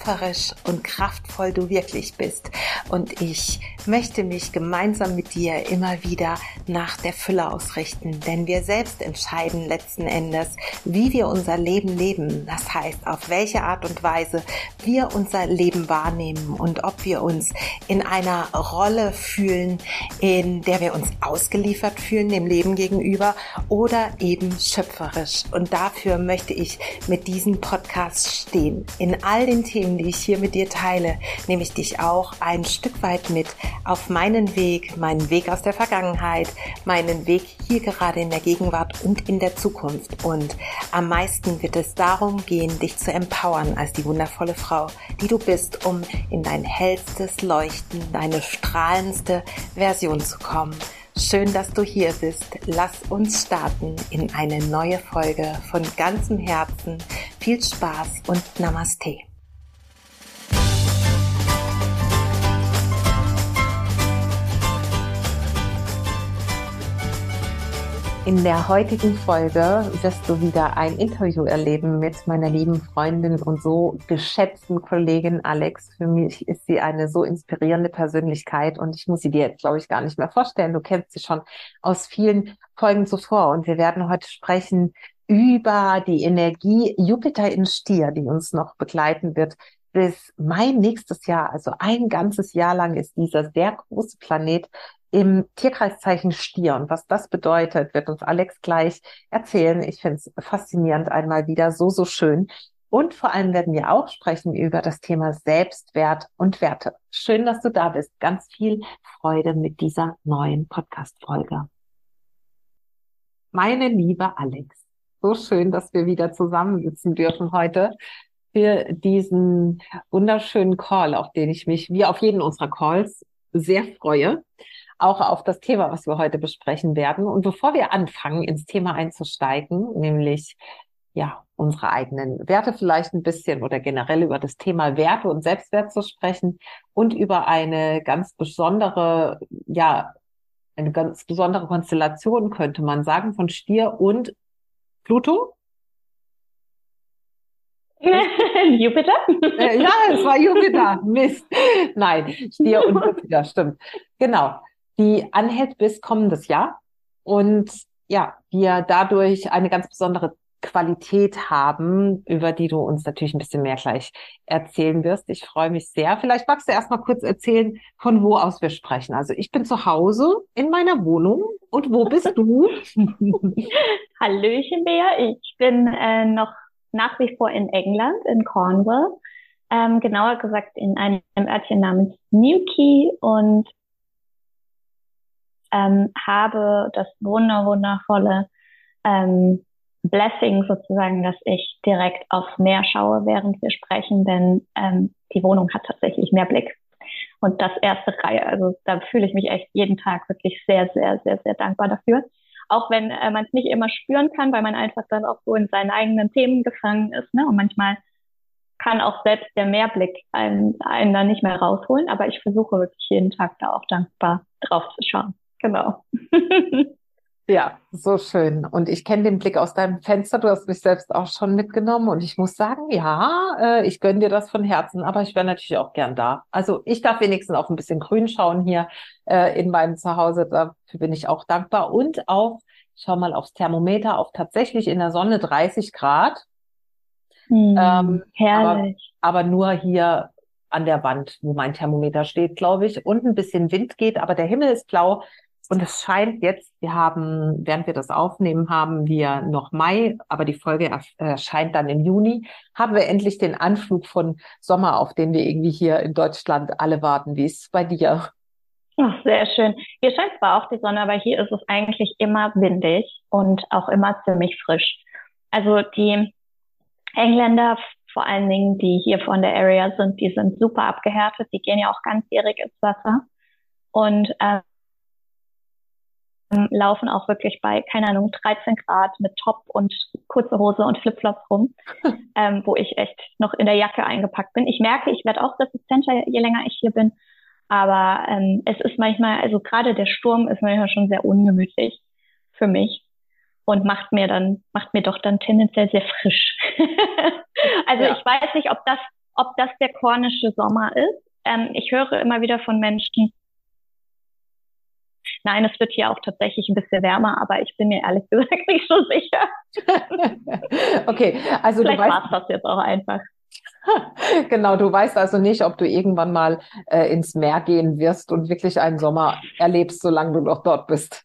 schöpferisch und kraftvoll du wirklich bist. Und ich möchte mich gemeinsam mit dir immer wieder nach der Fülle ausrichten, denn wir selbst entscheiden letzten Endes, wie wir unser Leben leben. Das heißt, auf welche Art und Weise wir unser Leben wahrnehmen und ob wir uns in einer Rolle fühlen, in der wir uns ausgeliefert fühlen dem Leben gegenüber oder eben schöpferisch. Und dafür möchte ich mit diesem Podcast stehen. In all den Themen, die ich hier mit dir teile, nehme ich dich auch ein Stück weit mit auf meinen Weg, meinen Weg aus der Vergangenheit, meinen Weg hier gerade in der Gegenwart und in der Zukunft. Und am meisten wird es darum gehen, dich zu empowern als die wundervolle Frau, die du bist, um in dein hellstes Leuchten, deine strahlendste Version zu kommen. Schön, dass du hier bist. Lass uns starten in eine neue Folge von ganzem Herzen. Viel Spaß und Namaste. In der heutigen Folge wirst du wieder ein Interview erleben mit meiner lieben Freundin und so geschätzten Kollegin Alex. Für mich ist sie eine so inspirierende Persönlichkeit und ich muss sie dir jetzt, glaube ich, gar nicht mehr vorstellen. Du kennst sie schon aus vielen Folgen zuvor und wir werden heute sprechen über die Energie Jupiter in Stier, die uns noch begleiten wird bis Mai nächstes Jahr, also ein ganzes Jahr lang ist dieser sehr große Planet im Tierkreiszeichen Stier. Und was das bedeutet, wird uns Alex gleich erzählen. Ich finde es faszinierend einmal wieder so, so schön. Und vor allem werden wir auch sprechen über das Thema Selbstwert und Werte. Schön, dass du da bist. Ganz viel Freude mit dieser neuen Podcast-Folge. Meine liebe Alex, so schön, dass wir wieder zusammensitzen dürfen heute für diesen wunderschönen Call, auf den ich mich, wie auf jeden unserer Calls, sehr freue auch auf das Thema, was wir heute besprechen werden. Und bevor wir anfangen, ins Thema einzusteigen, nämlich ja, unsere eigenen Werte vielleicht ein bisschen oder generell über das Thema Werte und Selbstwert zu sprechen und über eine ganz besondere, ja, eine ganz besondere Konstellation, könnte man sagen, von Stier und Pluto. Jupiter? Äh, ja, es war Jupiter. Mist. Nein, Stier und Jupiter, stimmt. Genau die anhält bis kommendes Jahr. Und ja, wir dadurch eine ganz besondere Qualität haben, über die du uns natürlich ein bisschen mehr gleich erzählen wirst. Ich freue mich sehr. Vielleicht magst du erst mal kurz erzählen, von wo aus wir sprechen. Also ich bin zu Hause in meiner Wohnung. Und wo bist du? Hallöchen, Bea. Ich bin äh, noch nach wie vor in England, in Cornwall. Ähm, genauer gesagt in einem Örtchen namens Newquay und ähm, habe das wunder wundervolle ähm, Blessing sozusagen, dass ich direkt aufs Meer schaue, während wir sprechen, denn ähm, die Wohnung hat tatsächlich mehr Blick. Und das erste Reihe, also da fühle ich mich echt jeden Tag wirklich sehr, sehr, sehr, sehr dankbar dafür. Auch wenn äh, man es nicht immer spüren kann, weil man einfach dann auch so in seinen eigenen Themen gefangen ist. Ne? Und manchmal kann auch selbst der Mehrblick einen, einen da nicht mehr rausholen. Aber ich versuche wirklich jeden Tag da auch dankbar drauf zu schauen. Genau. Ja, so schön. Und ich kenne den Blick aus deinem Fenster. Du hast mich selbst auch schon mitgenommen. Und ich muss sagen, ja, äh, ich gönne dir das von Herzen. Aber ich wäre natürlich auch gern da. Also ich darf wenigstens auf ein bisschen Grün schauen hier äh, in meinem Zuhause. Dafür bin ich auch dankbar. Und auch, schau mal aufs Thermometer, auf tatsächlich in der Sonne 30 Grad. Mm, ähm, herrlich. Aber, aber nur hier an der Wand, wo mein Thermometer steht, glaube ich. Und ein bisschen Wind geht, aber der Himmel ist blau. Und es scheint jetzt, wir haben, während wir das aufnehmen, haben wir noch Mai, aber die Folge erscheint dann im Juni, haben wir endlich den Anflug von Sommer, auf den wir irgendwie hier in Deutschland alle warten. Wie ist es bei dir? Ach, sehr schön. Hier scheint zwar auch die Sonne, aber hier ist es eigentlich immer windig und auch immer ziemlich frisch. Also die Engländer vor allen Dingen, die hier von der Area sind, die sind super abgehärtet, die gehen ja auch ganzjährig ins Wasser und ähm, laufen auch wirklich bei, keine Ahnung, 13 Grad mit Top und kurze Hose und Flipflops rum, ähm, wo ich echt noch in der Jacke eingepackt bin. Ich merke, ich werde auch resistenter, je länger ich hier bin. Aber ähm, es ist manchmal, also gerade der Sturm ist manchmal schon sehr ungemütlich für mich und macht mir dann, macht mir doch dann tendenziell sehr frisch. also ja. ich weiß nicht, ob das, ob das der kornische Sommer ist. Ähm, ich höre immer wieder von Menschen, Nein, es wird hier auch tatsächlich ein bisschen wärmer, aber ich bin mir ehrlich gesagt nicht so sicher. okay, also Vielleicht du weißt das jetzt auch einfach. Genau, du weißt also nicht, ob du irgendwann mal äh, ins Meer gehen wirst und wirklich einen Sommer erlebst, solange du noch dort bist.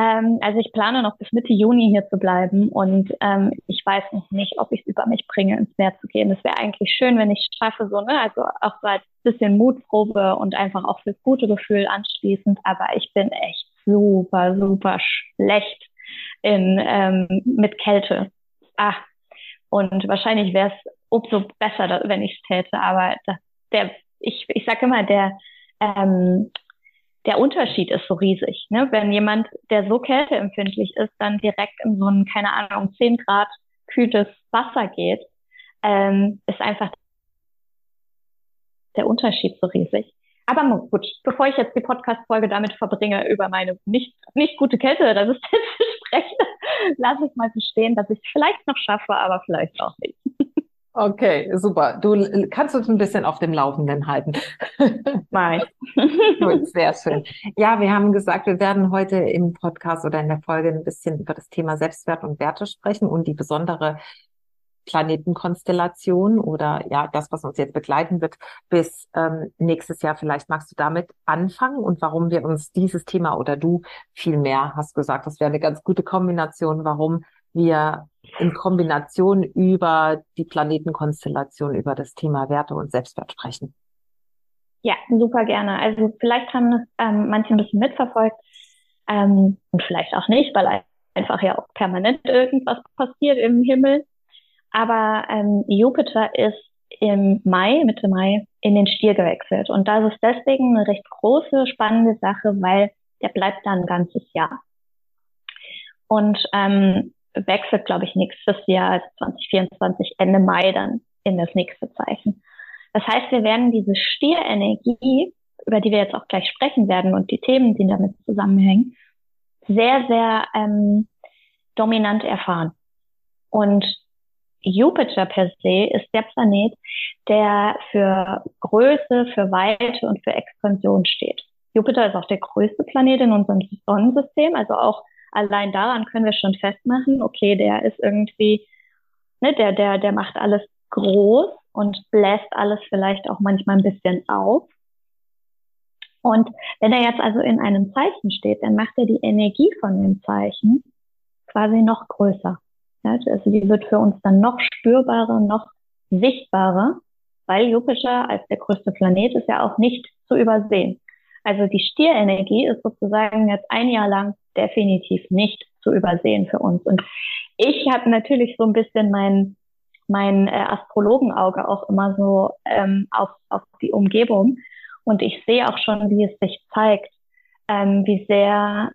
Ähm, also ich plane noch bis Mitte Juni hier zu bleiben und ähm, ich weiß noch nicht, ob ich es über mich bringe, ins Meer zu gehen. Es wäre eigentlich schön, wenn ich schaffe, so, ne, also auch so als bisschen Mutprobe und einfach auch fürs gute Gefühl anschließend, aber ich bin echt super, super schlecht in, ähm, mit Kälte. Ah, und wahrscheinlich wäre es umso besser, wenn ich es täte, aber das, der, ich, ich sage immer, der, ähm, der Unterschied ist so riesig. Ne? Wenn jemand, der so kälteempfindlich ist, dann direkt in so ein, keine Ahnung, 10 Grad kühles Wasser geht, ähm, ist einfach der Unterschied so riesig. Aber gut, bevor ich jetzt die Podcast-Folge damit verbringe, über meine nicht, nicht gute Kälteresistenz zu sprechen, lasse ich mal so dass ich es vielleicht noch schaffe, aber vielleicht auch nicht. Okay, super. Du kannst uns ein bisschen auf dem Laufenden halten. Nein. Gut, sehr schön. Ja, wir haben gesagt, wir werden heute im Podcast oder in der Folge ein bisschen über das Thema Selbstwert und Werte sprechen und die besondere Planetenkonstellation oder ja, das, was uns jetzt begleiten wird bis ähm, nächstes Jahr. Vielleicht magst du damit anfangen und warum wir uns dieses Thema oder du viel mehr hast gesagt, das wäre eine ganz gute Kombination, warum wir in Kombination über die Planetenkonstellation, über das Thema Werte und Selbstwert sprechen. Ja, super gerne. Also vielleicht haben das ähm, manche ein bisschen mitverfolgt ähm, und vielleicht auch nicht, weil einfach ja auch permanent irgendwas passiert im Himmel. Aber ähm, Jupiter ist im Mai, Mitte Mai, in den Stier gewechselt. Und das ist deswegen eine recht große, spannende Sache, weil der bleibt da ein ganzes Jahr. Und ähm, wechselt, glaube ich, nächstes Jahr, also 2024, Ende Mai dann in das nächste Zeichen. Das heißt, wir werden diese Stierenergie, über die wir jetzt auch gleich sprechen werden und die Themen, die damit zusammenhängen, sehr, sehr ähm, dominant erfahren. Und Jupiter per se ist der Planet, der für Größe, für Weite und für Expansion steht. Jupiter ist auch der größte Planet in unserem Sonnensystem, also auch allein daran können wir schon festmachen, okay, der ist irgendwie, ne, der, der, der macht alles groß und bläst alles vielleicht auch manchmal ein bisschen auf. Und wenn er jetzt also in einem Zeichen steht, dann macht er die Energie von dem Zeichen quasi noch größer. Also die wird für uns dann noch spürbarer, noch sichtbarer, weil Jupiter als der größte Planet ist ja auch nicht zu übersehen. Also die Stierenergie ist sozusagen jetzt ein Jahr lang definitiv nicht zu übersehen für uns. Und ich habe natürlich so ein bisschen mein, mein äh, Astrologenauge auch immer so ähm, auf, auf die Umgebung. Und ich sehe auch schon, wie es sich zeigt, ähm, wie sehr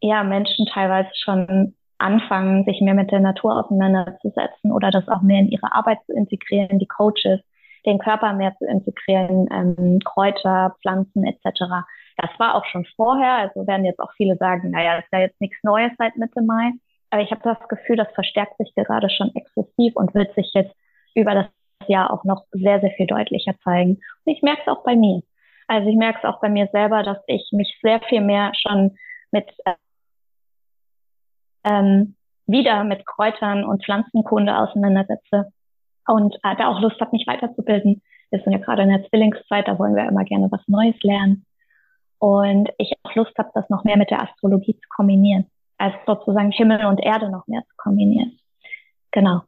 ja, Menschen teilweise schon anfangen, sich mehr mit der Natur auseinanderzusetzen oder das auch mehr in ihre Arbeit zu integrieren, die Coaches, den Körper mehr zu integrieren, ähm, Kräuter, Pflanzen etc. Das war auch schon vorher, also werden jetzt auch viele sagen, naja, das ist ja jetzt nichts Neues seit Mitte Mai. Aber ich habe das Gefühl, das verstärkt sich gerade schon exzessiv und wird sich jetzt über das Jahr auch noch sehr, sehr viel deutlicher zeigen. Und ich merke es auch bei mir. Also ich merke es auch bei mir selber, dass ich mich sehr viel mehr schon mit ähm, wieder mit Kräutern und Pflanzenkunde auseinandersetze und äh, da auch Lust habe, mich weiterzubilden. Wir sind ja gerade in der Zwillingszeit, da wollen wir immer gerne was Neues lernen. Und ich auch Lust habe, das noch mehr mit der Astrologie zu kombinieren. Also sozusagen Himmel und Erde noch mehr zu kombinieren. Genau.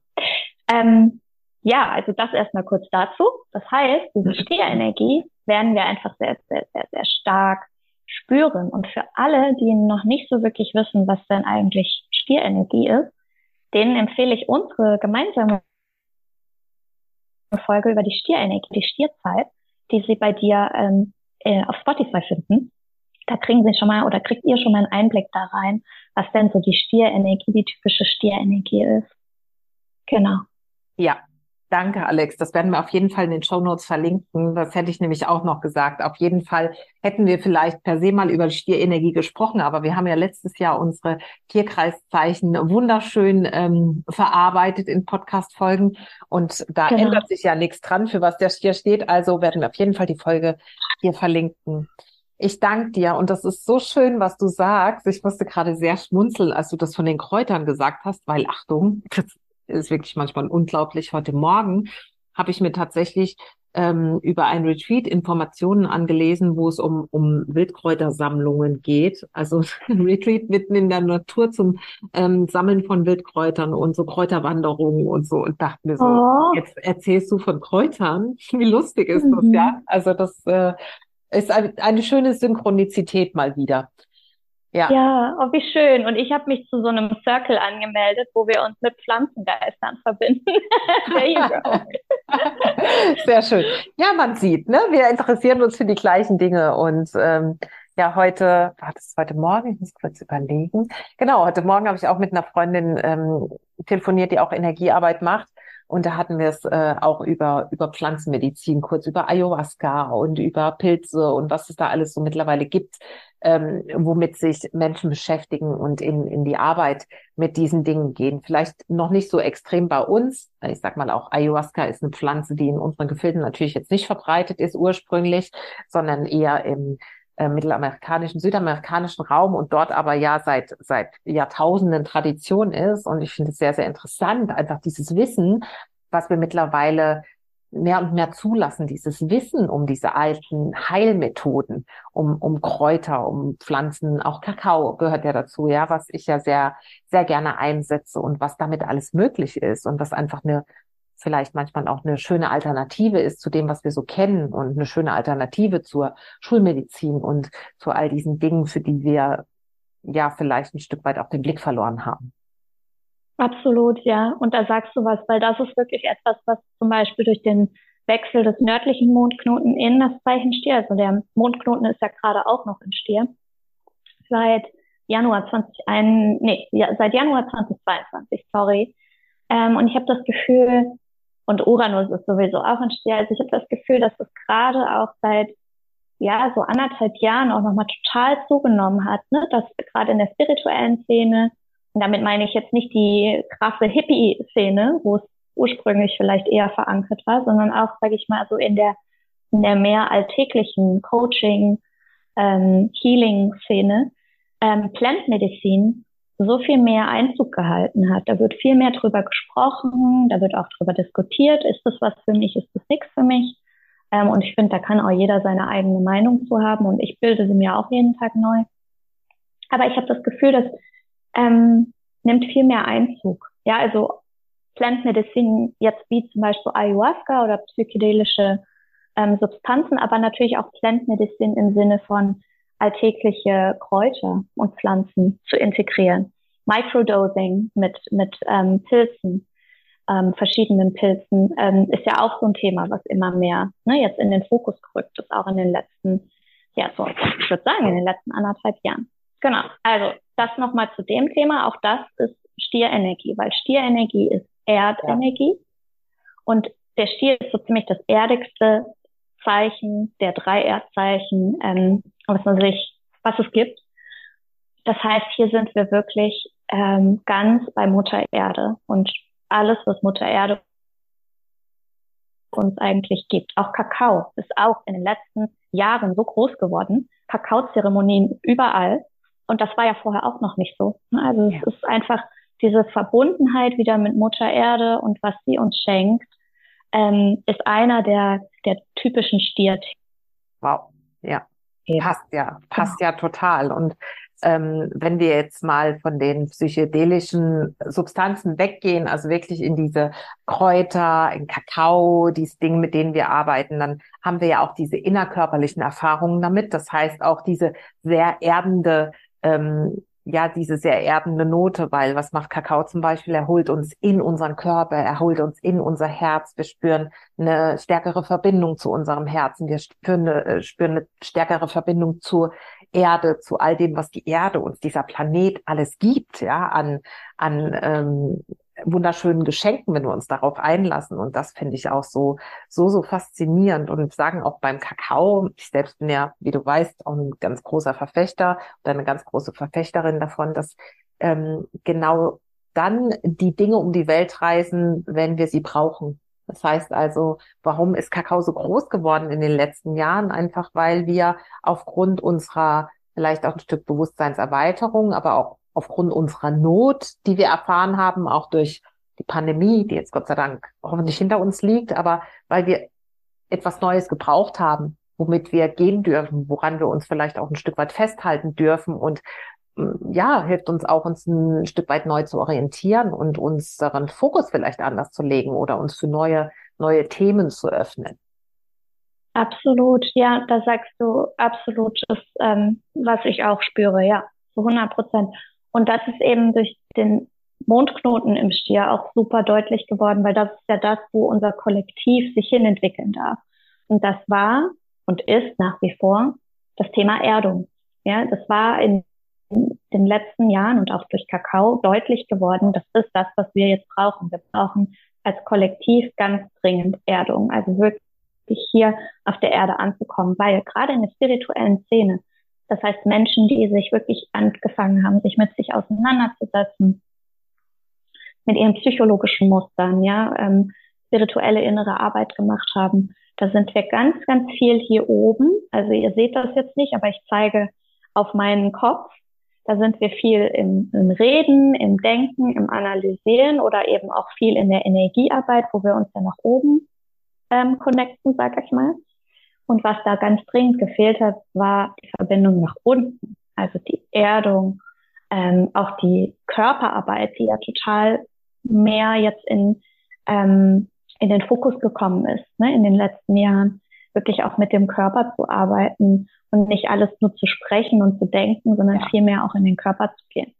Ähm, ja, also das erstmal kurz dazu. Das heißt, diese Stierenergie werden wir einfach sehr, sehr, sehr, sehr stark spüren. Und für alle, die noch nicht so wirklich wissen, was denn eigentlich Stierenergie ist, denen empfehle ich unsere gemeinsame Folge über die Stierenergie, die Stierzeit, die Sie bei dir ähm, äh, auf Spotify finden. Da kriegen Sie schon mal oder kriegt ihr schon mal einen Einblick da rein, was denn so die Stierenergie, die typische Stierenergie ist. Genau. Ja, Danke, Alex. Das werden wir auf jeden Fall in den Show Notes verlinken. Das hätte ich nämlich auch noch gesagt. Auf jeden Fall hätten wir vielleicht per se mal über Stierenergie gesprochen, aber wir haben ja letztes Jahr unsere Tierkreiszeichen wunderschön ähm, verarbeitet in Podcast-Folgen und da genau. ändert sich ja nichts dran, für was der Stier steht. Also werden wir auf jeden Fall die Folge hier verlinken. Ich danke dir und das ist so schön, was du sagst. Ich musste gerade sehr schmunzeln, als du das von den Kräutern gesagt hast, weil Achtung, ist wirklich manchmal unglaublich. Heute Morgen habe ich mir tatsächlich ähm, über ein Retreat Informationen angelesen, wo es um, um Wildkräutersammlungen geht. Also ein Retreat mitten in der Natur zum ähm, Sammeln von Wildkräutern und so Kräuterwanderungen und so und dachte mir so, oh. jetzt erzählst du von Kräutern? Wie lustig ist mhm. das, ja? Also das äh, ist eine, eine schöne Synchronizität mal wieder. Ja, ja oh, wie schön. Und ich habe mich zu so einem Circle angemeldet, wo wir uns mit Pflanzengeistern verbinden. Sehr schön. Ja, man sieht, ne? Wir interessieren uns für die gleichen Dinge und ähm, ja, heute, war das heute Morgen? Ich muss kurz überlegen. Genau, heute Morgen habe ich auch mit einer Freundin ähm, telefoniert, die auch Energiearbeit macht. Und da hatten wir es äh, auch über, über Pflanzenmedizin, kurz über Ayahuasca und über Pilze und was es da alles so mittlerweile gibt, ähm, womit sich Menschen beschäftigen und in, in die Arbeit mit diesen Dingen gehen. Vielleicht noch nicht so extrem bei uns. Ich sag mal auch, Ayahuasca ist eine Pflanze, die in unseren Gefilden natürlich jetzt nicht verbreitet ist ursprünglich, sondern eher im äh, mittelamerikanischen, südamerikanischen Raum und dort aber ja seit, seit Jahrtausenden Tradition ist. Und ich finde es sehr, sehr interessant, einfach dieses Wissen, was wir mittlerweile mehr und mehr zulassen, dieses Wissen um diese alten Heilmethoden, um, um Kräuter, um Pflanzen, auch Kakao gehört ja dazu, ja, was ich ja sehr, sehr gerne einsetze und was damit alles möglich ist und was einfach eine, vielleicht manchmal auch eine schöne Alternative ist zu dem, was wir so kennen und eine schöne Alternative zur Schulmedizin und zu all diesen Dingen, für die wir ja vielleicht ein Stück weit auch den Blick verloren haben. Absolut, ja. Und da sagst du was, weil das ist wirklich etwas, was zum Beispiel durch den Wechsel des nördlichen Mondknoten in das Zeichen Stier, also der Mondknoten ist ja gerade auch noch in Stier, seit Januar 2021, nee, ja, seit Januar 2022, sorry. Ähm, und ich habe das Gefühl, und Uranus ist sowieso auch in Stier, also ich habe das Gefühl, dass das gerade auch seit ja so anderthalb Jahren auch nochmal total zugenommen hat, ne? dass gerade in der spirituellen Szene und damit meine ich jetzt nicht die krasse Hippie-Szene, wo es ursprünglich vielleicht eher verankert war, sondern auch, sage ich mal, so in der, in der mehr alltäglichen Coaching, ähm, Healing-Szene, ähm, Plant Medicine so viel mehr Einzug gehalten hat. Da wird viel mehr drüber gesprochen, da wird auch drüber diskutiert, ist das was für mich, ist das nichts für mich. Ähm, und ich finde, da kann auch jeder seine eigene Meinung zu haben und ich bilde sie mir auch jeden Tag neu. Aber ich habe das Gefühl, dass ähm, nimmt viel mehr Einzug. Ja, also Plant Medicine jetzt wie zum Beispiel Ayahuasca oder psychedelische ähm, Substanzen, aber natürlich auch Plant Medicine im Sinne von alltägliche Kräuter und Pflanzen zu integrieren. Microdosing mit, mit ähm, Pilzen, ähm, verschiedenen Pilzen, ähm, ist ja auch so ein Thema, was immer mehr ne, jetzt in den Fokus gerückt ist, auch in den letzten, ja, so, ich würde sagen, in den letzten anderthalb Jahren. Genau. Also das nochmal zu dem Thema. Auch das ist Stierenergie, weil Stierenergie ist Erdenergie. Und der Stier ist so ziemlich das erdigste Zeichen der drei Erdzeichen, ähm, was man sich, was es gibt. Das heißt, hier sind wir wirklich ähm, ganz bei Mutter Erde und alles, was Mutter Erde uns eigentlich gibt. Auch Kakao ist auch in den letzten Jahren so groß geworden. Kakaozeremonien überall. Und das war ja vorher auch noch nicht so. Ne? Also ja. es ist einfach diese Verbundenheit wieder mit Mutter Erde und was sie uns schenkt, ähm, ist einer der, der typischen Stier. Wow, ja. ja. Passt ja, passt genau. ja total. Und ähm, wenn wir jetzt mal von den psychedelischen Substanzen weggehen, also wirklich in diese Kräuter, in Kakao, diese Dinge, mit denen wir arbeiten, dann haben wir ja auch diese innerkörperlichen Erfahrungen damit. Das heißt auch diese sehr erdende ähm, ja diese sehr erdende Note, weil was macht Kakao zum Beispiel? Er holt uns in unseren Körper, er holt uns in unser Herz. Wir spüren eine stärkere Verbindung zu unserem Herzen. Wir spüren eine, äh, spüren eine stärkere Verbindung zur Erde, zu all dem, was die Erde uns, dieser Planet alles gibt, ja, an, an ähm, wunderschönen Geschenken, wenn wir uns darauf einlassen. Und das finde ich auch so, so, so faszinierend. Und sagen auch beim Kakao, ich selbst bin ja, wie du weißt, auch ein ganz großer Verfechter oder eine ganz große Verfechterin davon, dass ähm, genau dann die Dinge um die Welt reisen, wenn wir sie brauchen. Das heißt also, warum ist Kakao so groß geworden in den letzten Jahren? Einfach weil wir aufgrund unserer vielleicht auch ein Stück Bewusstseinserweiterung, aber auch aufgrund unserer Not, die wir erfahren haben, auch durch die Pandemie, die jetzt Gott sei Dank hoffentlich hinter uns liegt, aber weil wir etwas Neues gebraucht haben, womit wir gehen dürfen, woran wir uns vielleicht auch ein Stück weit festhalten dürfen und mm, ja, hilft uns auch, uns ein Stück weit neu zu orientieren und unseren Fokus vielleicht anders zu legen oder uns für neue, neue Themen zu öffnen. Absolut, ja, da sagst du absolut, ist, ähm, was ich auch spüre, ja, zu 100 Prozent. Und das ist eben durch den Mondknoten im Stier auch super deutlich geworden, weil das ist ja das, wo unser Kollektiv sich hinentwickeln darf. Und das war und ist nach wie vor das Thema Erdung. Ja, das war in den letzten Jahren und auch durch Kakao deutlich geworden. Das ist das, was wir jetzt brauchen. Wir brauchen als Kollektiv ganz dringend Erdung. Also wirklich hier auf der Erde anzukommen, weil gerade in der spirituellen Szene das heißt, Menschen, die sich wirklich angefangen haben, sich mit sich auseinanderzusetzen, mit ihren psychologischen Mustern, ja, ähm, spirituelle innere Arbeit gemacht haben. Da sind wir ganz, ganz viel hier oben. Also ihr seht das jetzt nicht, aber ich zeige auf meinen Kopf. Da sind wir viel im, im Reden, im Denken, im Analysieren oder eben auch viel in der Energiearbeit, wo wir uns ja nach oben ähm, connecten, sag ich mal. Und was da ganz dringend gefehlt hat, war die Verbindung nach unten, also die Erdung, ähm, auch die Körperarbeit, die ja total mehr jetzt in, ähm, in den Fokus gekommen ist, ne, in den letzten Jahren, wirklich auch mit dem Körper zu arbeiten und nicht alles nur zu sprechen und zu denken, sondern ja. vielmehr auch in den Körper zu gehen.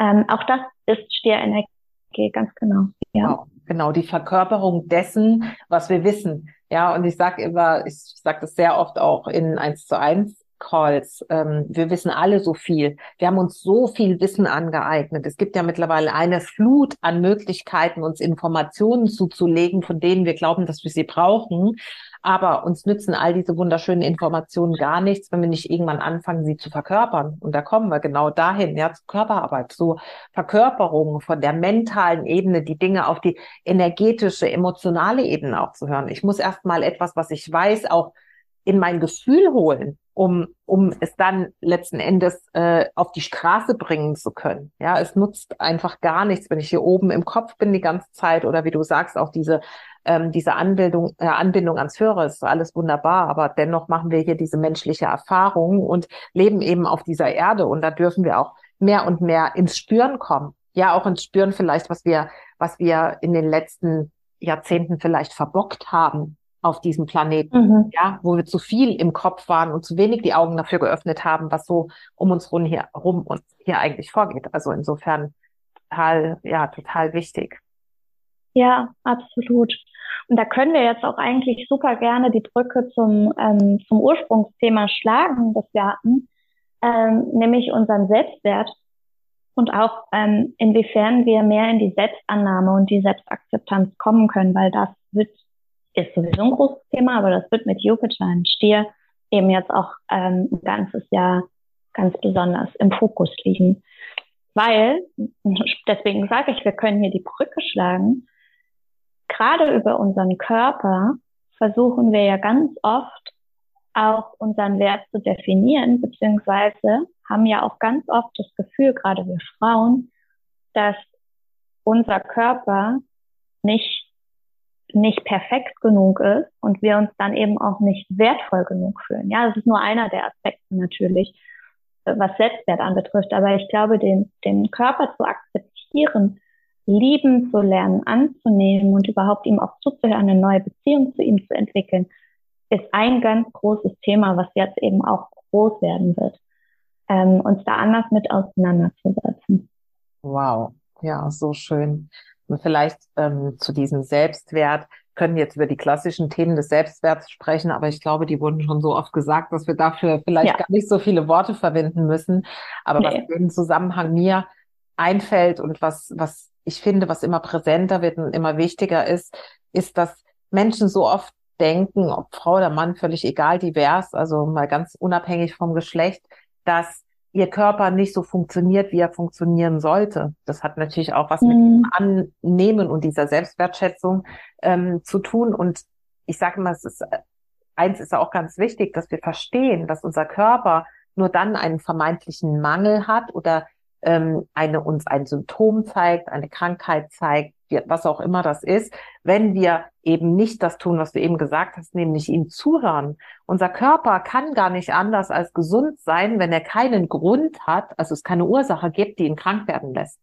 Ähm, auch das ist Stierenergie, ganz genau. Ja. Wow. Genau, die Verkörperung dessen, was wir wissen. Ja, und ich sage immer, ich, ich sage das sehr oft auch in eins zu eins Calls. Ähm, wir wissen alle so viel. Wir haben uns so viel Wissen angeeignet. Es gibt ja mittlerweile eine Flut an Möglichkeiten, uns Informationen zuzulegen, von denen wir glauben, dass wir sie brauchen. Aber uns nützen all diese wunderschönen Informationen gar nichts, wenn wir nicht irgendwann anfangen, sie zu verkörpern. Und da kommen wir genau dahin, ja, zur Körperarbeit, zur Verkörperung von der mentalen Ebene, die Dinge auf die energetische, emotionale Ebene auch zu hören. Ich muss erst mal etwas, was ich weiß, auch in mein Gefühl holen, um, um es dann letzten Endes äh, auf die Straße bringen zu können. Ja, es nutzt einfach gar nichts, wenn ich hier oben im Kopf bin die ganze Zeit oder wie du sagst, auch diese ähm, diese Anbildung, äh, Anbindung ans Hörer ist alles wunderbar, aber dennoch machen wir hier diese menschliche Erfahrung und leben eben auf dieser Erde und da dürfen wir auch mehr und mehr ins Spüren kommen. Ja, auch ins Spüren vielleicht, was wir, was wir in den letzten Jahrzehnten vielleicht verbockt haben auf diesem Planeten, mhm. ja, wo wir zu viel im Kopf waren und zu wenig die Augen dafür geöffnet haben, was so um uns rum hier, rum uns hier eigentlich vorgeht. Also insofern total, ja, total wichtig. Ja, absolut. Und da können wir jetzt auch eigentlich super gerne die Brücke zum, ähm, zum Ursprungsthema schlagen, das wir hatten, ähm, nämlich unseren Selbstwert und auch ähm, inwiefern wir mehr in die Selbstannahme und die Selbstakzeptanz kommen können, weil das wird, ist sowieso ein großes Thema, aber das wird mit Jupiter in Stier eben jetzt auch ähm, ein ganzes Jahr ganz besonders im Fokus liegen. Weil, deswegen sage ich, wir können hier die Brücke schlagen gerade über unseren Körper versuchen wir ja ganz oft auch unseren Wert zu definieren, beziehungsweise haben ja auch ganz oft das Gefühl, gerade wir Frauen, dass unser Körper nicht, nicht perfekt genug ist und wir uns dann eben auch nicht wertvoll genug fühlen. Ja, das ist nur einer der Aspekte natürlich, was Selbstwert anbetrifft. Aber ich glaube, den, den Körper zu akzeptieren, lieben zu lernen, anzunehmen und überhaupt ihm auch zuzuhören, eine neue Beziehung zu ihm zu entwickeln, ist ein ganz großes Thema, was jetzt eben auch groß werden wird. ähm, uns da anders mit auseinanderzusetzen. Wow, ja, so schön. Und vielleicht ähm, zu diesem Selbstwert können jetzt über die klassischen Themen des Selbstwerts sprechen, aber ich glaube, die wurden schon so oft gesagt, dass wir dafür vielleicht ja. gar nicht so viele Worte verwenden müssen. Aber nee. was im Zusammenhang mir einfällt und was, was ich finde, was immer präsenter wird und immer wichtiger ist, ist, dass Menschen so oft denken, ob Frau oder Mann, völlig egal, divers, also mal ganz unabhängig vom Geschlecht, dass ihr Körper nicht so funktioniert, wie er funktionieren sollte. Das hat natürlich auch was mhm. mit dem Annehmen und dieser Selbstwertschätzung ähm, zu tun. Und ich sage mal, es ist, eins ist auch ganz wichtig, dass wir verstehen, dass unser Körper nur dann einen vermeintlichen Mangel hat oder ähm, eine uns ein Symptom zeigt, eine Krankheit zeigt, was auch immer das ist, wenn wir eben nicht das tun, was du eben gesagt hast, nämlich ihm zuhören. Unser Körper kann gar nicht anders als gesund sein, wenn er keinen Grund hat, also es keine Ursache gibt, die ihn krank werden lässt.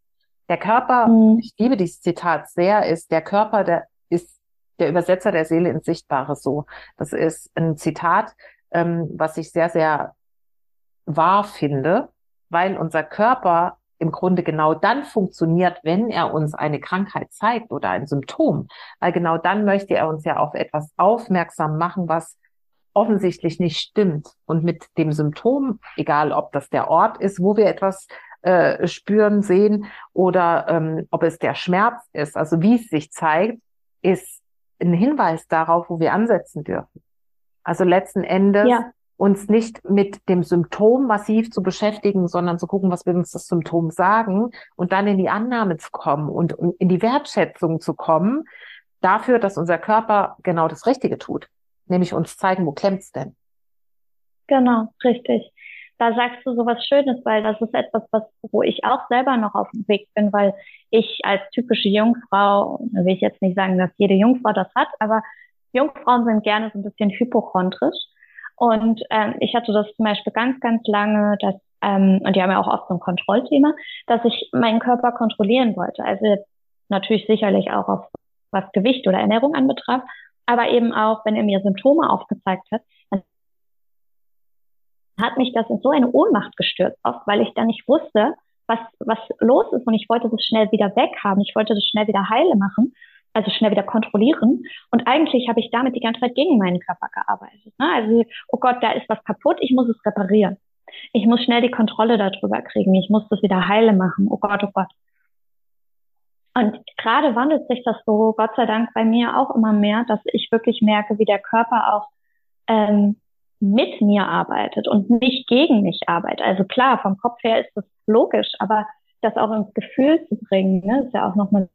Der Körper, mhm. ich liebe dieses Zitat sehr, ist der Körper, der ist der Übersetzer der Seele ins Sichtbare so. Das ist ein Zitat, ähm, was ich sehr, sehr wahr finde, weil unser Körper im Grunde genau dann funktioniert, wenn er uns eine Krankheit zeigt oder ein Symptom. Weil genau dann möchte er uns ja auf etwas aufmerksam machen, was offensichtlich nicht stimmt. Und mit dem Symptom, egal ob das der Ort ist, wo wir etwas äh, spüren, sehen oder ähm, ob es der Schmerz ist, also wie es sich zeigt, ist ein Hinweis darauf, wo wir ansetzen dürfen. Also letzten Endes ja uns nicht mit dem Symptom massiv zu beschäftigen, sondern zu gucken, was will uns das Symptom sagen und dann in die Annahme zu kommen und in die Wertschätzung zu kommen dafür, dass unser Körper genau das Richtige tut, nämlich uns zeigen, wo klemmt's denn. Genau, richtig. Da sagst du so was Schönes, weil das ist etwas, was, wo ich auch selber noch auf dem Weg bin, weil ich als typische Jungfrau, will ich jetzt nicht sagen, dass jede Jungfrau das hat, aber Jungfrauen sind gerne so ein bisschen hypochondrisch und ähm, ich hatte das zum Beispiel ganz, ganz lange, dass, ähm, und die haben ja auch oft so ein Kontrollthema, dass ich meinen Körper kontrollieren wollte. Also natürlich sicherlich auch auf was Gewicht oder Ernährung anbetraf, aber eben auch, wenn er mir Symptome aufgezeigt hat, dann hat mich das in so eine Ohnmacht gestürzt, oft, weil ich dann nicht wusste, was, was los ist und ich wollte das schnell wieder weghaben. Ich wollte das schnell wieder heile machen also schnell wieder kontrollieren. Und eigentlich habe ich damit die ganze Zeit gegen meinen Körper gearbeitet. Ne? Also, oh Gott, da ist was kaputt, ich muss es reparieren. Ich muss schnell die Kontrolle darüber kriegen. Ich muss das wieder heile machen. Oh Gott, oh Gott. Und gerade wandelt sich das so, Gott sei Dank, bei mir auch immer mehr, dass ich wirklich merke, wie der Körper auch ähm, mit mir arbeitet und nicht gegen mich arbeitet. Also klar, vom Kopf her ist das logisch, aber das auch ins Gefühl zu bringen, ne, ist ja auch nochmal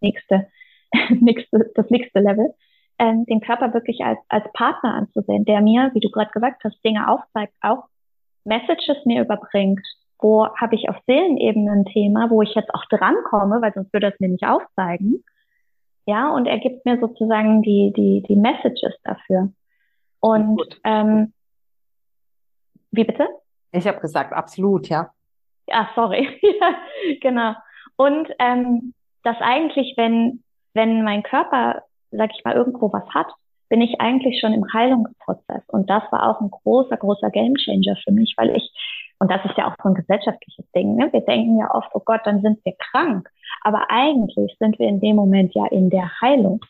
nächste, nächste, das nächste Level, ähm, den Körper wirklich als, als Partner anzusehen, der mir, wie du gerade gesagt hast, Dinge aufzeigt, auch Messages mir überbringt. Wo habe ich auf Seelenebene ein Thema, wo ich jetzt auch drankomme, weil sonst würde es mir nicht aufzeigen. Ja, und er gibt mir sozusagen die, die, die Messages dafür. Und ähm, wie bitte? Ich habe gesagt, absolut, ja. Ah, sorry. ja, genau. Und ähm, dass eigentlich, wenn, wenn mein Körper, sag ich mal, irgendwo was hat, bin ich eigentlich schon im Heilungsprozess. Und das war auch ein großer, großer Gamechanger für mich, weil ich, und das ist ja auch so ein gesellschaftliches Ding, ne? wir denken ja oft, oh Gott, dann sind wir krank. Aber eigentlich sind wir in dem Moment ja in der Heilung.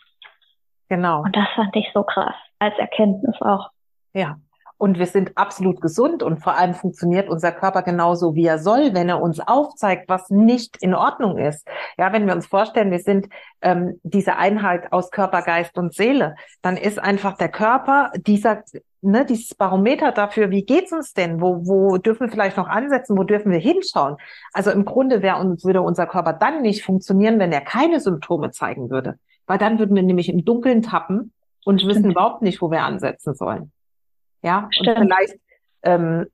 Genau. Und das fand ich so krass, als Erkenntnis auch. Ja, und wir sind absolut gesund und vor allem funktioniert unser Körper genauso, wie er soll, wenn er uns aufzeigt, was nicht in Ordnung ist. Ja, wenn wir uns vorstellen, wir sind ähm, diese Einheit aus Körper, Geist und Seele, dann ist einfach der Körper dieser ne, dieses Barometer dafür, wie geht's uns denn? Wo, wo dürfen wir vielleicht noch ansetzen? Wo dürfen wir hinschauen? Also im Grunde wäre uns, würde unser Körper dann nicht funktionieren, wenn er keine Symptome zeigen würde. Weil dann würden wir nämlich im Dunkeln tappen und wissen überhaupt nicht, wo wir ansetzen sollen. Ja, Stimmt. und vielleicht ähm,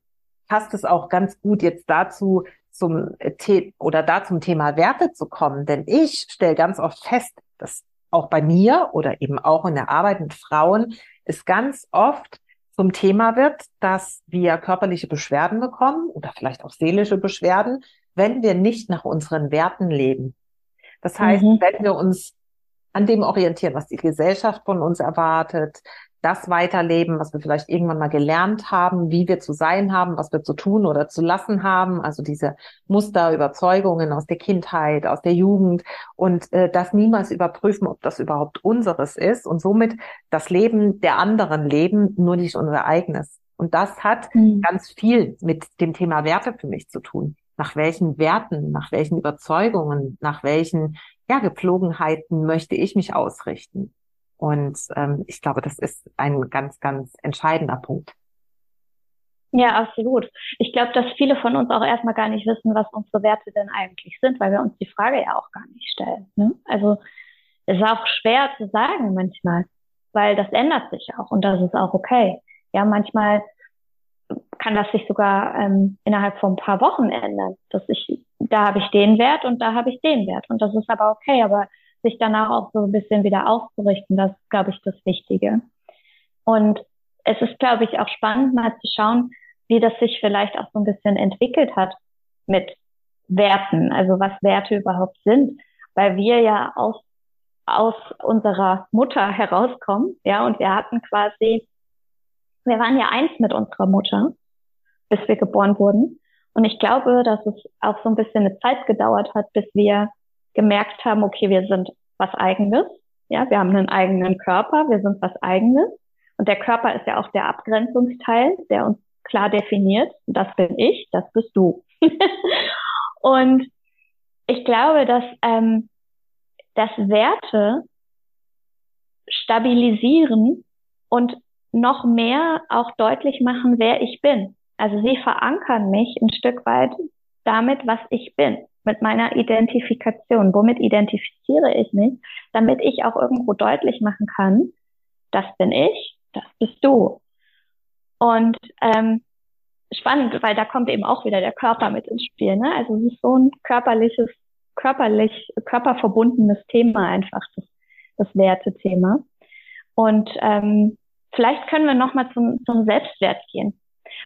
passt es auch ganz gut jetzt dazu, zum The oder da zum Thema Werte zu kommen. Denn ich stelle ganz oft fest, dass auch bei mir oder eben auch in der Arbeit mit Frauen es ganz oft zum Thema wird, dass wir körperliche Beschwerden bekommen oder vielleicht auch seelische Beschwerden, wenn wir nicht nach unseren Werten leben. Das heißt, mhm. wenn wir uns an dem orientieren, was die Gesellschaft von uns erwartet, das weiterleben, was wir vielleicht irgendwann mal gelernt haben, wie wir zu sein haben, was wir zu tun oder zu lassen haben, also diese Muster, Überzeugungen aus der Kindheit, aus der Jugend und äh, das niemals überprüfen, ob das überhaupt unseres ist und somit das Leben der anderen leben, nur nicht unser eigenes. Und das hat mhm. ganz viel mit dem Thema Werte für mich zu tun. Nach welchen Werten, nach welchen Überzeugungen, nach welchen ja, Gepflogenheiten möchte ich mich ausrichten? Und ähm, ich glaube, das ist ein ganz, ganz entscheidender Punkt. Ja, absolut. Ich glaube, dass viele von uns auch erstmal gar nicht wissen, was unsere Werte denn eigentlich sind, weil wir uns die Frage ja auch gar nicht stellen. Ne? Also es ist auch schwer zu sagen manchmal, weil das ändert sich auch und das ist auch okay. Ja, manchmal kann das sich sogar ähm, innerhalb von ein paar Wochen ändern, dass ich, da habe ich den Wert und da habe ich den Wert und das ist aber okay, aber sich danach auch so ein bisschen wieder auszurichten, das ist, glaube ich, das Wichtige. Und es ist, glaube ich, auch spannend mal zu schauen, wie das sich vielleicht auch so ein bisschen entwickelt hat mit Werten, also was Werte überhaupt sind, weil wir ja aus, aus unserer Mutter herauskommen, ja, und wir hatten quasi, wir waren ja eins mit unserer Mutter, bis wir geboren wurden. Und ich glaube, dass es auch so ein bisschen eine Zeit gedauert hat, bis wir gemerkt haben, okay, wir sind was eigenes. Ja, wir haben einen eigenen Körper, wir sind was eigenes. Und der Körper ist ja auch der Abgrenzungsteil, der uns klar definiert. Das bin ich, das bist du. und ich glaube, dass, ähm, dass Werte stabilisieren und noch mehr auch deutlich machen, wer ich bin. Also sie verankern mich ein Stück weit damit, was ich bin mit meiner Identifikation. Womit identifiziere ich mich, damit ich auch irgendwo deutlich machen kann, das bin ich, das bist du. Und ähm, spannend, weil da kommt eben auch wieder der Körper mit ins Spiel. Ne? Also es ist so ein körperliches, körperlich, körperverbundenes Thema einfach, das, das Wertethema. Und ähm, vielleicht können wir nochmal zum, zum Selbstwert gehen.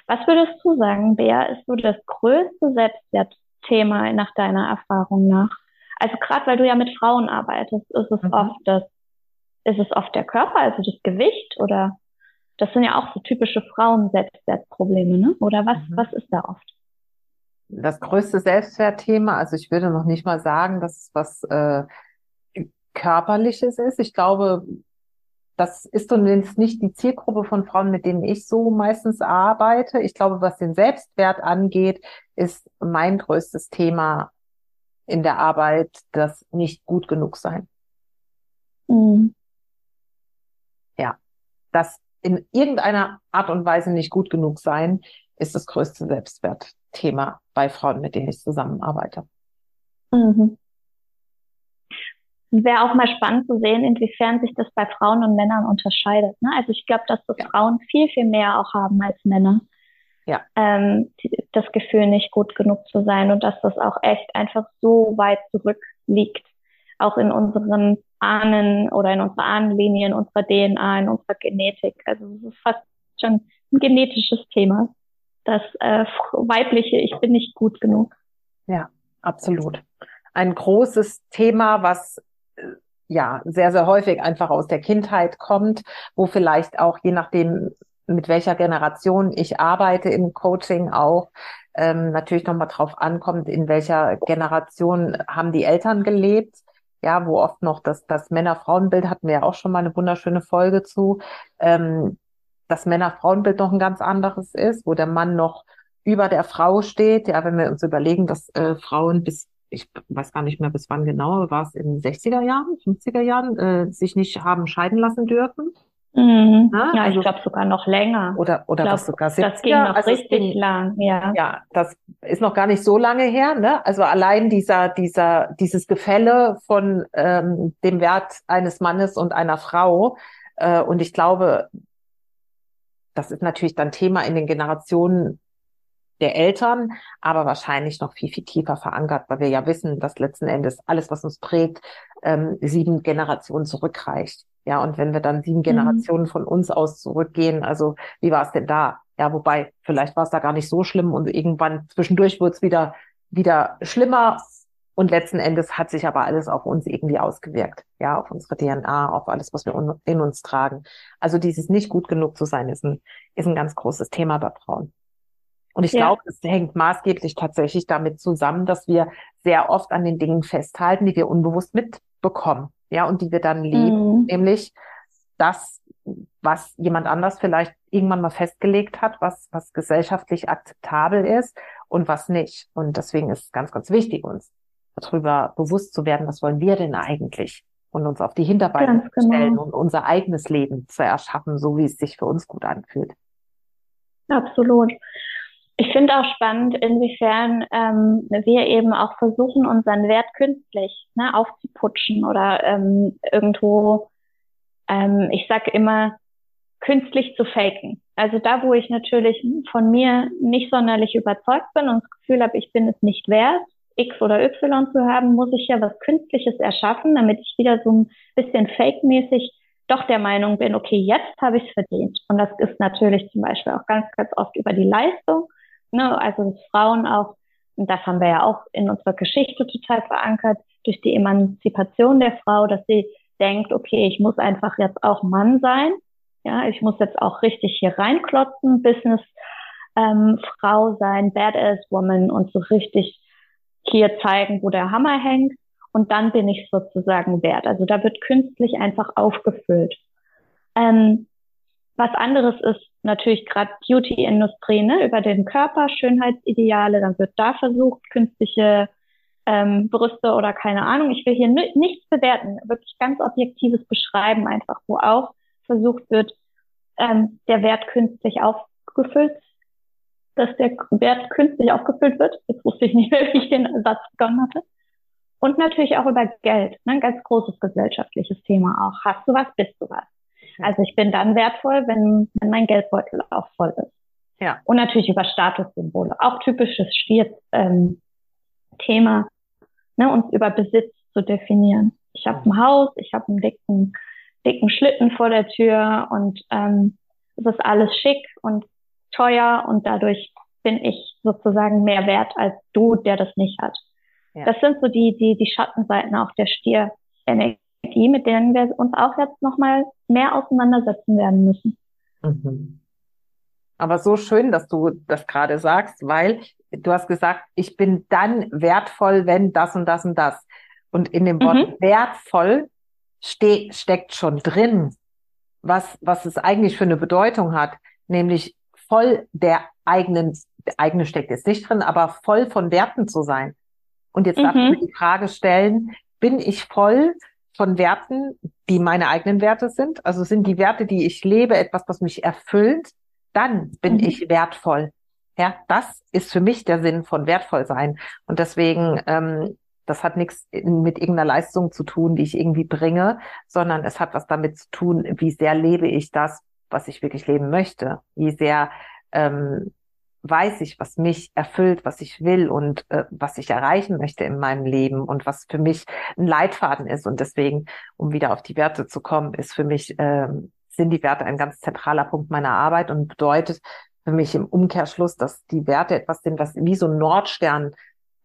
Was würdest du sagen, Bea, ist so das größte Selbstwert, Thema nach deiner Erfahrung nach? Also gerade weil du ja mit Frauen arbeitest, ist es mhm. oft das, ist es oft der Körper, also das Gewicht oder das sind ja auch so typische Frauen-Selbstwertprobleme, ne? Oder was, mhm. was ist da oft? Das größte Selbstwertthema, also ich würde noch nicht mal sagen, dass es was äh, körperliches ist. Ich glaube, das ist zumindest nicht die Zielgruppe von Frauen, mit denen ich so meistens arbeite. Ich glaube, was den Selbstwert angeht, ist mein größtes Thema in der Arbeit das nicht gut genug sein. Mhm. Ja, das in irgendeiner Art und Weise nicht gut genug sein, ist das größte Selbstwertthema bei Frauen, mit denen ich zusammenarbeite. Mhm. Wäre auch mal spannend zu sehen, inwiefern sich das bei Frauen und Männern unterscheidet. Ne? Also ich glaube, dass das ja. Frauen viel, viel mehr auch haben als Männer. Ja. Ähm, das Gefühl, nicht gut genug zu sein und dass das auch echt einfach so weit zurückliegt. Auch in unseren Ahnen oder in unserer Ahnenlinie, in unserer DNA, in unserer Genetik. Also es ist fast schon ein genetisches Thema. Das äh, weibliche, ich bin nicht gut genug. Ja, absolut. Ein großes Thema, was ja sehr, sehr häufig einfach aus der Kindheit kommt, wo vielleicht auch je nachdem, mit welcher Generation ich arbeite im Coaching auch, ähm, natürlich nochmal drauf ankommt, in welcher Generation haben die Eltern gelebt. Ja, wo oft noch das, das Männer-Frauen-Bild hatten wir ja auch schon mal eine wunderschöne Folge zu, ähm, das Männer-Frauen-Bild noch ein ganz anderes ist, wo der Mann noch über der Frau steht. Ja, wenn wir uns überlegen, dass äh, Frauen bis ich weiß gar nicht mehr bis wann genau, war es in den 60er Jahren, 50er Jahren, äh, sich nicht haben scheiden lassen dürfen. Mhm. Ja, ja also, ich glaube sogar noch länger. Oder, oder glaub, was sogar 70 Das ging noch also richtig ging, lang, ja. Ja, das ist noch gar nicht so lange her. Ne? Also allein dieser, dieser, dieses Gefälle von ähm, dem Wert eines Mannes und einer Frau. Äh, und ich glaube, das ist natürlich dann Thema in den Generationen der Eltern, aber wahrscheinlich noch viel, viel tiefer verankert, weil wir ja wissen, dass letzten Endes alles, was uns prägt, ähm, sieben Generationen zurückreicht. Ja, und wenn wir dann sieben mhm. Generationen von uns aus zurückgehen, also wie war es denn da? Ja, wobei, vielleicht war es da gar nicht so schlimm und irgendwann zwischendurch wurde es wieder, wieder schlimmer Und letzten Endes hat sich aber alles auf uns irgendwie ausgewirkt. Ja, auf unsere DNA, auf alles, was wir in uns tragen. Also dieses nicht gut genug zu sein, ist ein, ist ein ganz großes Thema bei Frauen. Und ich ja. glaube, es hängt maßgeblich tatsächlich damit zusammen, dass wir sehr oft an den Dingen festhalten, die wir unbewusst mitbekommen. Ja, und die wir dann lieben, mhm. nämlich das, was jemand anders vielleicht irgendwann mal festgelegt hat, was, was gesellschaftlich akzeptabel ist und was nicht. Und deswegen ist es ganz, ganz wichtig, uns darüber bewusst zu werden, was wollen wir denn eigentlich? Und uns auf die Hinterbeine zu genau. stellen und unser eigenes Leben zu erschaffen, so wie es sich für uns gut anfühlt. Absolut. Ich finde auch spannend, inwiefern ähm, wir eben auch versuchen, unseren Wert künstlich ne, aufzuputschen oder ähm, irgendwo, ähm, ich sage immer, künstlich zu faken. Also da, wo ich natürlich von mir nicht sonderlich überzeugt bin und das Gefühl habe, ich bin es nicht wert, X oder Y zu haben, muss ich ja was Künstliches erschaffen, damit ich wieder so ein bisschen fake-mäßig doch der Meinung bin, okay, jetzt habe ich es verdient. Und das ist natürlich zum Beispiel auch ganz, ganz oft über die Leistung. Ne? Also Frauen auch, und das haben wir ja auch in unserer Geschichte total verankert, durch die Emanzipation der Frau, dass sie denkt, okay, ich muss einfach jetzt auch Mann sein. Ja, ich muss jetzt auch richtig hier reinklotzen, Business ähm, Frau sein, Badass Woman und so richtig hier zeigen, wo der Hammer hängt und dann bin ich sozusagen wert. Also da wird künstlich einfach aufgefüllt. Ähm, was anderes ist natürlich gerade Beauty-Industrie, ne? über den Körper, Schönheitsideale, dann wird da versucht, künstliche ähm, Brüste oder keine Ahnung. Ich will hier nichts bewerten, wirklich ganz objektives Beschreiben einfach, wo auch versucht wird, ähm, der Wert künstlich aufgefüllt dass der Wert künstlich aufgefüllt wird. Jetzt wusste ich nicht mehr, wie ich den Satz begonnen hatte. Und natürlich auch über Geld. Ne? Ein ganz großes gesellschaftliches Thema auch. Hast du was, bist du was. Also ich bin dann wertvoll, wenn, wenn mein Geldbeutel auch voll ist. Ja. Und natürlich über Statussymbole. Auch typisches Stier-Thema, ähm, ne? uns über Besitz zu definieren. Ich habe ein Haus, ich habe einen dicken, dicken Schlitten vor der Tür und ähm, es ist alles schick und teuer und dadurch bin ich sozusagen mehr wert als du, der das nicht hat. Ja. Das sind so die, die, die Schattenseiten auch der Stierenergie, mit denen wir uns auch jetzt nochmal mehr auseinandersetzen werden müssen. Mhm. Aber so schön, dass du das gerade sagst, weil du hast gesagt, ich bin dann wertvoll, wenn das und das und das. Und in dem Wort mhm. wertvoll ste steckt schon drin, was, was es eigentlich für eine Bedeutung hat, nämlich voll der eigenen, der eigene steckt jetzt nicht drin, aber voll von Werten zu sein. Und jetzt mhm. darf ich mir die Frage stellen, bin ich voll von Werten, die meine eigenen Werte sind? Also sind die Werte, die ich lebe, etwas, was mich erfüllt? Dann bin mhm. ich wertvoll. Ja, das ist für mich der Sinn von wertvoll sein. Und deswegen, ähm, das hat nichts mit irgendeiner Leistung zu tun, die ich irgendwie bringe, sondern es hat was damit zu tun, wie sehr lebe ich das, was ich wirklich leben möchte, wie sehr ähm, weiß ich, was mich erfüllt, was ich will und äh, was ich erreichen möchte in meinem Leben und was für mich ein Leitfaden ist. Und deswegen, um wieder auf die Werte zu kommen, ist für mich, ähm, sind die Werte ein ganz zentraler Punkt meiner Arbeit und bedeutet für mich im Umkehrschluss, dass die Werte etwas sind, was wie so ein Nordstern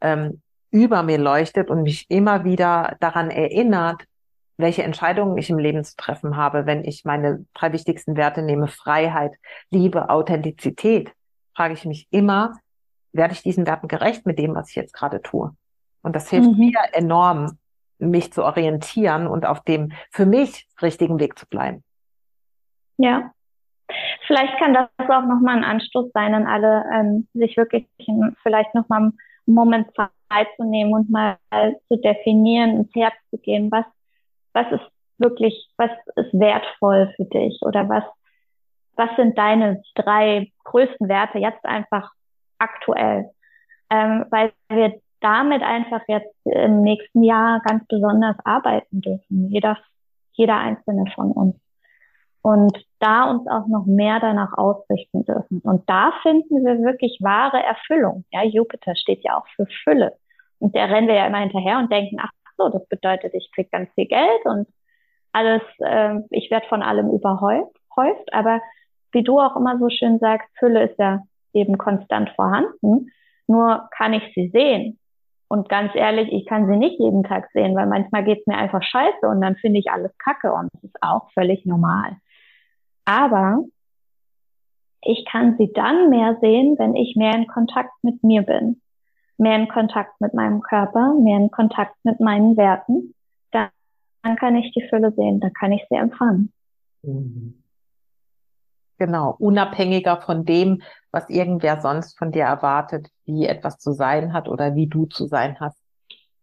ähm, über mir leuchtet und mich immer wieder daran erinnert, welche Entscheidungen ich im Leben zu treffen habe, wenn ich meine drei wichtigsten Werte nehme, Freiheit, Liebe, Authentizität, frage ich mich immer, werde ich diesen Werten gerecht mit dem, was ich jetzt gerade tue? Und das hilft mhm. mir enorm, mich zu orientieren und auf dem für mich richtigen Weg zu bleiben. Ja. Vielleicht kann das auch nochmal ein Anstoß sein an alle, ähm, sich wirklich vielleicht nochmal einen Moment Zeit zu nehmen und mal zu definieren, ins Herz zu gehen, was was ist wirklich, was ist wertvoll für dich oder was, was sind deine drei größten Werte jetzt einfach aktuell? Ähm, weil wir damit einfach jetzt im nächsten Jahr ganz besonders arbeiten dürfen. Jeder, jeder einzelne von uns. Und da uns auch noch mehr danach ausrichten dürfen. Und da finden wir wirklich wahre Erfüllung. Ja, Jupiter steht ja auch für Fülle. Und der rennen wir ja immer hinterher und denken, ach so, das bedeutet, ich krieg ganz viel Geld und alles, äh, ich werde von allem überhäuft. Aber wie du auch immer so schön sagst, Fülle ist ja eben konstant vorhanden. Nur kann ich sie sehen. Und ganz ehrlich, ich kann sie nicht jeden Tag sehen, weil manchmal geht's mir einfach scheiße und dann finde ich alles kacke und das ist auch völlig normal. Aber ich kann sie dann mehr sehen, wenn ich mehr in Kontakt mit mir bin, mehr in Kontakt mit meinem Körper, mehr in Kontakt mit meinen Werten. Dann, dann kann ich die Fülle sehen, dann kann ich sie empfangen. Mhm. Genau, unabhängiger von dem, was irgendwer sonst von dir erwartet, wie etwas zu sein hat oder wie du zu sein hast.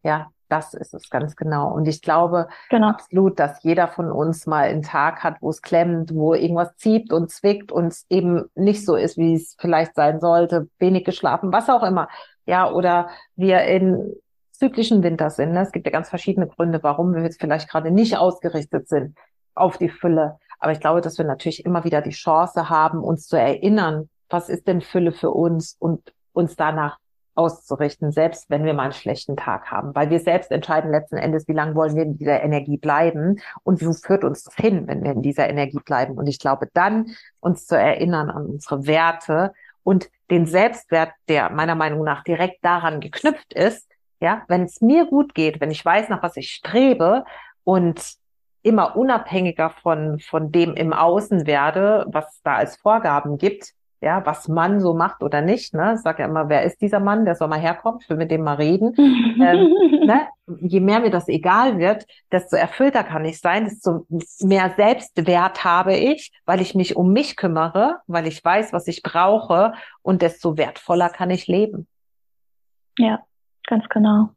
Ja, das ist es ganz genau. Und ich glaube genau. absolut, dass jeder von uns mal einen Tag hat, wo es klemmt, wo irgendwas zieht und zwickt und es eben nicht so ist, wie es vielleicht sein sollte, wenig geschlafen, was auch immer. Ja, oder wir in zyklischen Winter sind. Ne? Es gibt ja ganz verschiedene Gründe, warum wir jetzt vielleicht gerade nicht ausgerichtet sind auf die Fülle. Aber ich glaube, dass wir natürlich immer wieder die Chance haben, uns zu erinnern, was ist denn Fülle für uns und uns danach auszurichten, selbst wenn wir mal einen schlechten Tag haben, weil wir selbst entscheiden letzten Endes, wie lange wollen wir in dieser Energie bleiben und wo führt uns das hin, wenn wir in dieser Energie bleiben. Und ich glaube, dann uns zu erinnern an unsere Werte und den Selbstwert, der meiner Meinung nach direkt daran geknüpft ist, ja, wenn es mir gut geht, wenn ich weiß, nach was ich strebe und immer unabhängiger von, von dem im Außen werde, was da als Vorgaben gibt, ja, was Mann so macht oder nicht. Ne? Ich sage ja immer, wer ist dieser Mann? Der soll mal herkommen, ich will mit dem mal reden. ähm, ne? Je mehr mir das egal wird, desto erfüllter kann ich sein, desto mehr Selbstwert habe ich, weil ich mich um mich kümmere, weil ich weiß, was ich brauche und desto wertvoller kann ich leben. Ja, ganz genau.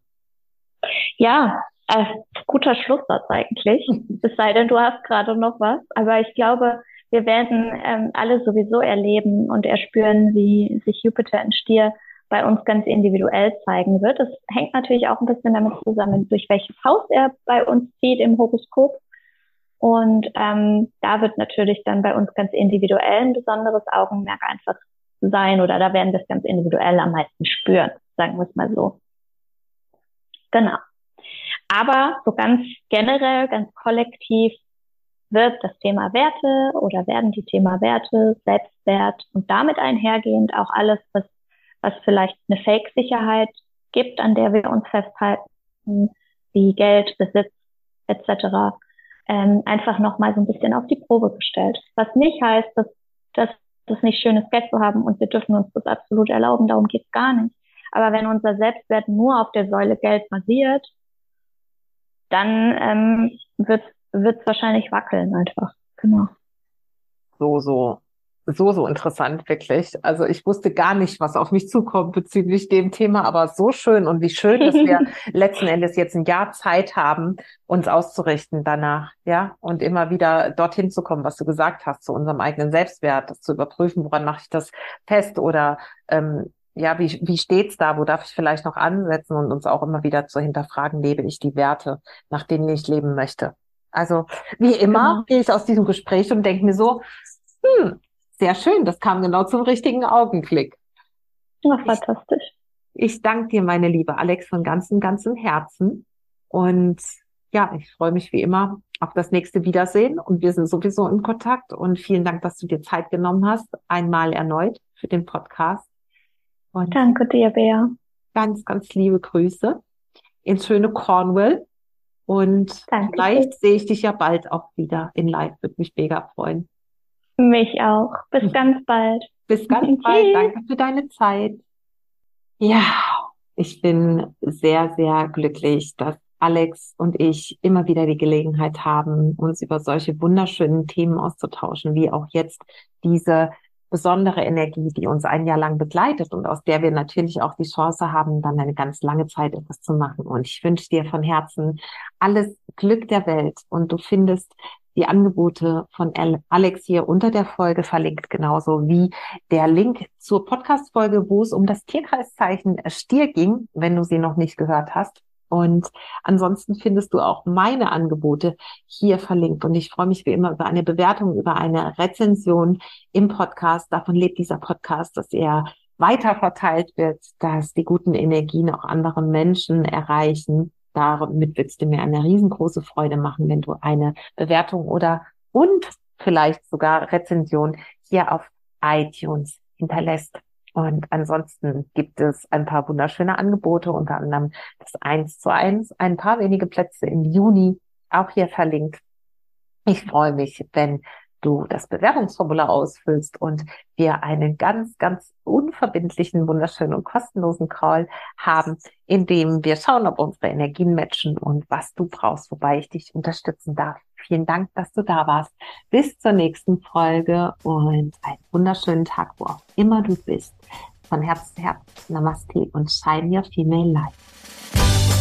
Ja, äh, guter Schlusssatz eigentlich. es sei denn, du hast gerade noch was. Aber ich glaube, wir werden ähm, alle sowieso erleben und erspüren, wie sich Jupiter in Stier bei uns ganz individuell zeigen wird. Das hängt natürlich auch ein bisschen damit zusammen, durch welches Haus er bei uns zieht im Horoskop. Und ähm, da wird natürlich dann bei uns ganz individuell ein besonderes Augenmerk einfach sein oder da werden wir es ganz individuell am meisten spüren, sagen wir es mal so. Genau. Aber so ganz generell, ganz kollektiv wird das Thema Werte oder werden die Thema Werte, Selbstwert und damit einhergehend auch alles, was, was vielleicht eine Fake-Sicherheit gibt, an der wir uns festhalten, wie Geld, Besitz etc., ähm, einfach nochmal so ein bisschen auf die Probe gestellt. Was nicht heißt, dass, dass das nicht schönes Geld zu haben und wir dürfen uns das absolut erlauben, darum geht's gar nicht. Aber wenn unser Selbstwert nur auf der Säule Geld basiert, dann ähm, wird es wahrscheinlich wackeln einfach. Genau. So, so, so, so interessant, wirklich. Also ich wusste gar nicht, was auf mich zukommt bezüglich dem Thema, aber so schön und wie schön, dass wir letzten Endes jetzt ein Jahr Zeit haben, uns auszurichten danach, ja, und immer wieder dorthin zu kommen, was du gesagt hast, zu unserem eigenen Selbstwert, das zu überprüfen, woran mache ich das fest oder ähm, ja, wie, wie steht's da? Wo darf ich vielleicht noch ansetzen und uns auch immer wieder zu hinterfragen, lebe ich die Werte, nach denen ich leben möchte? Also wie immer genau. gehe ich aus diesem Gespräch und denke mir so, hm, sehr schön, das kam genau zum richtigen Augenklick. Ja, fantastisch. Ich, ich danke dir, meine liebe Alex, von ganzem, ganzem Herzen. Und ja, ich freue mich wie immer auf das nächste Wiedersehen und wir sind sowieso in Kontakt und vielen Dank, dass du dir Zeit genommen hast, einmal erneut für den Podcast. Und Danke dir, Bea. Ganz, ganz liebe Grüße ins schöne Cornwall und Danke. vielleicht sehe ich dich ja bald auch wieder in Live. Würde mich mega freuen. Mich auch. Bis ganz bald. Bis ganz bald. Danke für deine Zeit. Ja, ich bin sehr, sehr glücklich, dass Alex und ich immer wieder die Gelegenheit haben, uns über solche wunderschönen Themen auszutauschen, wie auch jetzt diese besondere Energie, die uns ein Jahr lang begleitet und aus der wir natürlich auch die Chance haben, dann eine ganz lange Zeit etwas zu machen. Und ich wünsche dir von Herzen alles Glück der Welt und du findest die Angebote von Alex hier unter der Folge verlinkt, genauso wie der Link zur Podcast-Folge, wo es um das Tierkreiszeichen Stier ging, wenn du sie noch nicht gehört hast. Und ansonsten findest du auch meine Angebote hier verlinkt. Und ich freue mich wie immer über eine Bewertung, über eine Rezension im Podcast. Davon lebt dieser Podcast, dass er weiter verteilt wird, dass die guten Energien auch andere Menschen erreichen. Damit würdest du mir eine riesengroße Freude machen, wenn du eine Bewertung oder und vielleicht sogar Rezension hier auf iTunes hinterlässt. Und ansonsten gibt es ein paar wunderschöne Angebote, unter anderem das 1 zu 1, ein paar wenige Plätze im Juni, auch hier verlinkt. Ich freue mich, wenn du das Bewerbungsformular ausfüllst und wir einen ganz, ganz unverbindlichen, wunderschönen und kostenlosen Call haben, in dem wir schauen, ob unsere Energien matchen und was du brauchst, wobei ich dich unterstützen darf. Vielen Dank, dass du da warst. Bis zur nächsten Folge und einen wunderschönen Tag, wo auch immer du bist. Von Herz zu Herz, Namaste und Shine Your Female Life.